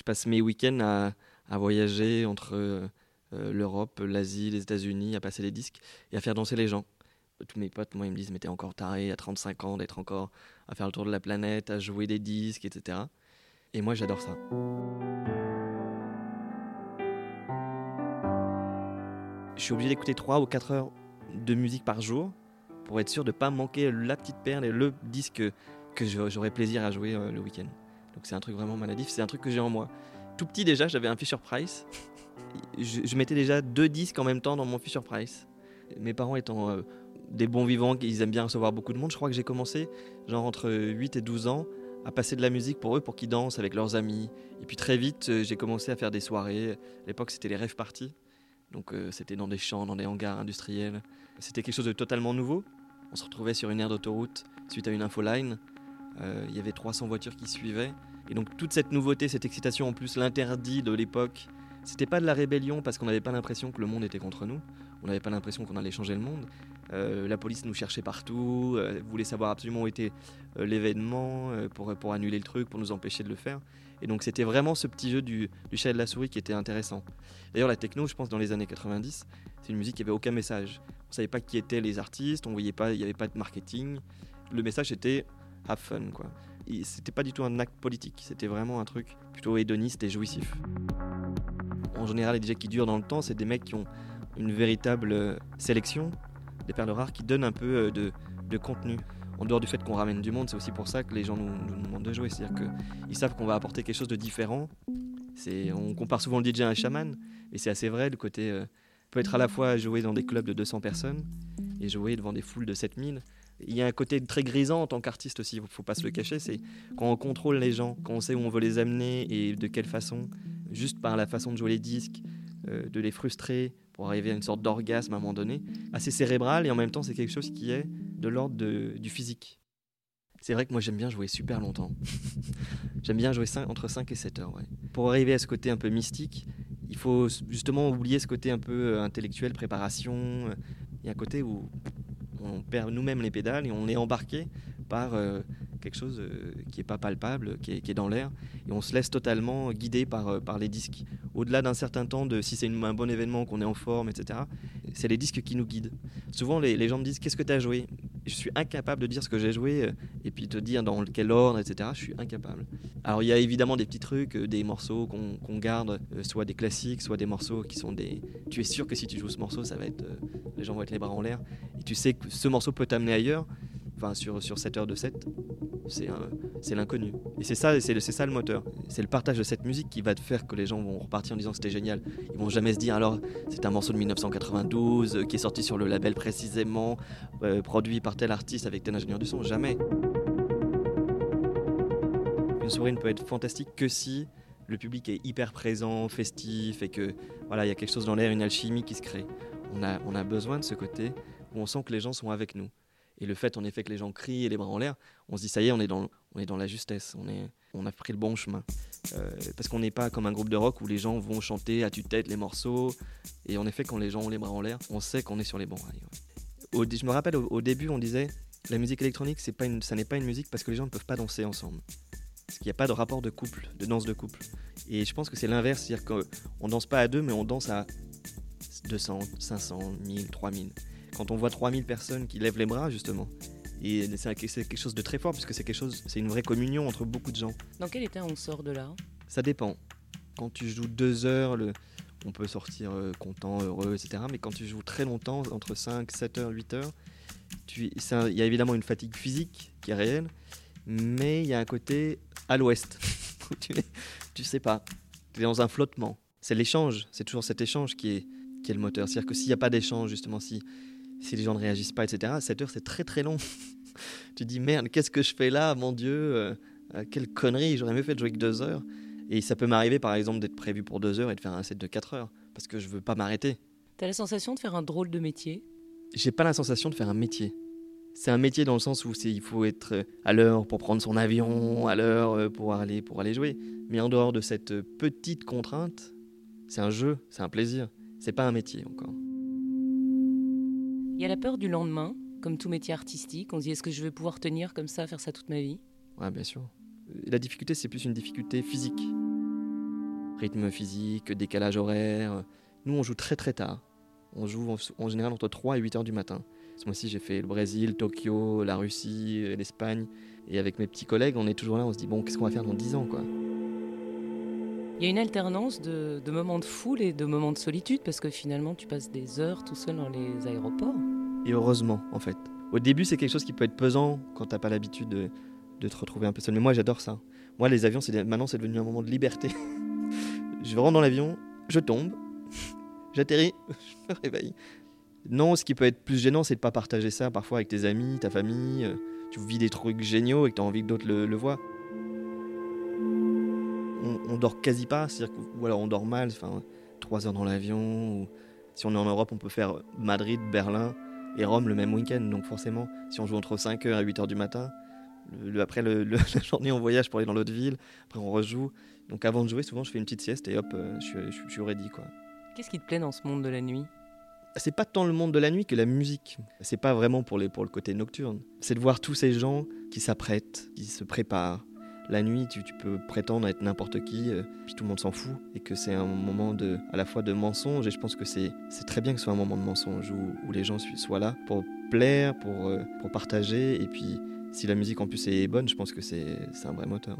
Je passe mes week-ends à, à voyager entre euh, l'Europe, l'Asie, les États-Unis, à passer les disques et à faire danser les gens. Tous mes potes, moi, ils me disent, mais t'es encore taré à 35 ans d'être encore à faire le tour de la planète, à jouer des disques, etc. Et moi, j'adore ça. Je suis obligé d'écouter 3 ou 4 heures de musique par jour pour être sûr de ne pas manquer la petite perle et le disque que j'aurais plaisir à jouer euh, le week-end. Donc c'est un truc vraiment maladif, c'est un truc que j'ai en moi. Tout petit déjà, j'avais un Fisher Price. Je, mettais déjà deux disques en même temps dans mon Fisher Price. Mes parents étant euh, des bons vivants, ils aiment bien recevoir beaucoup de monde, je crois que j'ai commencé, genre entre 8 et 12 ans, à passer de la musique pour eux, pour qu'ils dansent avec leurs amis. Et puis très vite, euh, j'ai commencé à faire des soirées. À l'époque, c'était les rêves parties. Donc c'était dans des champs, dans des hangars industriels. C'était quelque chose de totalement nouveau. On se retrouvait sur une aire d'autoroute suite à une infoline. Euh, il y avait 300 voitures qui suivaient. Et donc toute cette nouveauté, cette excitation, en plus l'interdit de l'époque, c'était pas de la rébellion parce qu'on n'avait pas l'impression que le monde était contre nous. On n'avait pas l'impression qu'on allait changer le monde. Euh, la police nous cherchait partout, euh, voulait savoir absolument où était l'événement pour, pour annuler le truc, pour nous empêcher de le faire. Et donc c'était vraiment ce petit jeu du, chat et de la souris qui était intéressant. D'ailleurs la techno, je pense dans les années 90, c'est une musique qui avait aucun message. On savait pas qui étaient les artistes, on voyait pas, il n'y avait pas de marketing. Le message était have fun quoi. C'était pas du tout un acte politique, c'était vraiment un truc plutôt hédoniste et jouissif. En général, les DJ qui durent dans le temps, c'est des mecs qui ont une véritable euh, sélection, des perles rares qui donnent un peu euh, de, de contenu en dehors du fait qu'on ramène du monde, c'est aussi pour ça que les gens nous, demandent de jouer. C'est-à-dire qu'ils savent qu'on va apporter quelque chose de différent. On compare souvent le DJ à un chaman, et c'est assez vrai. Le côté euh, peut être à la fois jouer dans des clubs de 200 personnes et jouer devant des foules de 7000. Il y a un côté très grisant en tant qu'artiste aussi, il ne faut pas se le cacher, c'est quand on contrôle les gens, quand on sait où on veut les amener et de quelle façon, juste par la façon de jouer les disques, euh, de les frustrer pour arriver à une sorte d'orgasme à un moment donné, assez cérébral et en même temps c'est quelque chose qui est de l'ordre du physique. C'est vrai que moi j'aime bien jouer super longtemps. j'aime bien jouer entre 5 et 7 heures. Pour arriver à ce côté un peu mystique, il faut justement oublier ce côté un peu euh, intellectuel, préparation. Il y a un côté où on perd nous-mêmes les pédales et on est embarqué par euh, quelque chose euh, qui n'est pas palpable, qui est, dans l'air, et on se laisse totalement guider par, euh, par les disques. Au-delà d'un certain temps, de si c'est un bon événement, qu'on est en forme, etc., c'est les disques qui nous guident. Souvent, les, gens me disent Qu'est-ce que tu as joué? Je suis incapable de dire ce que j'ai joué, et puis te dire dans quel ordre, etc. Je suis incapable. Alors, il y a évidemment des petits trucs, des morceaux qu'on garde, soit des classiques, soit des morceaux qui sont des. Tu es sûr que si tu joues ce morceau, ça va être. les gens vont être les bras en l'air, et tu sais que ce morceau peut t'amener ailleurs enfin sur, sur 7 heures de 7, c'est l'inconnu. Et c'est ça, c'est ça le moteur. C'est le partage de cette musique qui va faire que les gens vont repartir en disant c'était génial. Ils vont jamais se dire alors c'est un morceau de 1992 euh, qui est sorti sur le label précisément, euh, produit par tel artiste avec tel ingénieur du son. Jamais. Une soirée ne peut être fantastique que si le public est hyper présent, festif et que voilà, il y a quelque chose dans l'air, une alchimie qui se crée. On a, on a besoin de ce côté où on sent que les gens sont avec nous. Et le fait, en effet, que les gens crient et les bras en l'air, on se dit, ça y est, on est dans, on est dans la justesse, on, est, on a pris le bon chemin. Euh, parce qu'on n'est pas comme un groupe de rock où les gens vont chanter à tue-tête les morceaux. Et en effet, quand les gens ont les bras en l'air, on sait qu'on est sur les bons rails. je me rappelle, au, début, on disait, la musique électronique, c'est pas une, ça n'est pas une musique parce que les gens ne peuvent pas danser ensemble. Parce qu'il n'y a pas de rapport de couple, de danse de couple. Et je pense que c'est l'inverse, c'est-à-dire qu'on danse pas à deux, mais on danse à 200, 500, 1000, 3000 quand on voit 3000 personnes qui lèvent les bras, justement. Et c'est quelque chose de très fort, puisque c'est quelque chose, c'est une vraie communion entre beaucoup de gens. Dans quel état on sort de là Ça dépend. Quand tu joues deux heures, le, on peut sortir euh, content, heureux, etc. Mais quand tu joues très longtemps, entre 5, 7 heures, 8 heures, il y a évidemment une fatigue physique qui est réelle, mais il y a un côté à l'ouest. tu, tu sais pas. Tu es dans un flottement. C'est l'échange, c'est toujours cet échange qui est, qui est le moteur. C'est-à-dire que s'il n'y a pas d'échange, justement, si si les gens ne réagissent pas, etc. 7 heures, c'est très très long. tu dis merde, qu'est-ce que je fais là, mon Dieu euh, euh, Quelle connerie, j'aurais mieux fait de jouer que 2 heures. Et ça peut m'arriver par exemple d'être prévu pour 2 heures et de faire un set de 4 heures, parce que je veux pas m'arrêter. T'as la sensation de faire un drôle de métier? J'ai pas la sensation de faire un métier. C'est un métier dans le sens où il faut être à l'heure pour prendre son avion, à l'heure euh, pour aller, pour aller jouer. Mais en dehors de cette petite contrainte, c'est un jeu, c'est un plaisir. C'est pas un métier encore. Il y a la peur du lendemain, comme tout métier artistique. On se dit est-ce que je vais pouvoir tenir comme ça, faire ça toute ma vie? Ouais, bien sûr. La difficulté, c'est plus une difficulté physique. rythme physique, décalage horaire. Nous, on joue très très tard. On joue en, en général entre 3 et 8 heures du matin. Ce mois-ci, j'ai fait le Brésil, Tokyo, la Russie, l'Espagne. Et avec mes petits collègues, on est toujours là, on se dit, bon, qu'est-ce qu'on va faire dans 10 ans quoi? Il y a une alternance de, de moments de foule et de moments de solitude, parce que finalement, tu passes des heures tout seul dans les aéroports. Et heureusement, en fait. Au début, c'est quelque chose qui peut être pesant quand t'as pas l'habitude de, te retrouver un peu seul. Mais moi, j'adore ça. Moi, les avions, maintenant, c'est devenu un moment de liberté. je rentre dans l'avion, je tombe, j'atterris, je me réveille. Non, ce qui peut être plus gênant, c'est de pas partager ça parfois avec tes amis, ta famille. euh, Tu vis des trucs géniaux et que tu as envie que d'autres le, voient. On, on dort quasi pas, ou alors on dort mal, enfin, trois heures dans l'avion. Ou si on est en Europe, on peut faire Madrid, Berlin et Rome le même week-end. Donc forcément, si on joue entre 5h et 8h du matin, le- le- après le- le- la journée on voyage pour aller dans l'autre ville, après on rejoue. Donc avant de jouer, souvent je fais une petite sieste et hop, euh, je, suis, je, je suis ready quoi. Qu'est-ce qui te plaît dans ce monde de la nuit? C'est pas tant le monde de la nuit que la musique. C'est pas vraiment pour, les, pour le côté nocturne. C'est de voir tous ces gens qui s'apprêtent, qui se préparent. La nuit, tu, peux prétendre être n'importe qui, euh, puis tout le monde s'en fout, et que c'est un moment de, à la fois de mensonge, et je pense que c'est très bien que ce soit un moment de mensonge où, les gens soient là pour plaire, pour, euh, pour partager, et puis si la musique en plus est bonne, je pense que c'est un vrai moteur.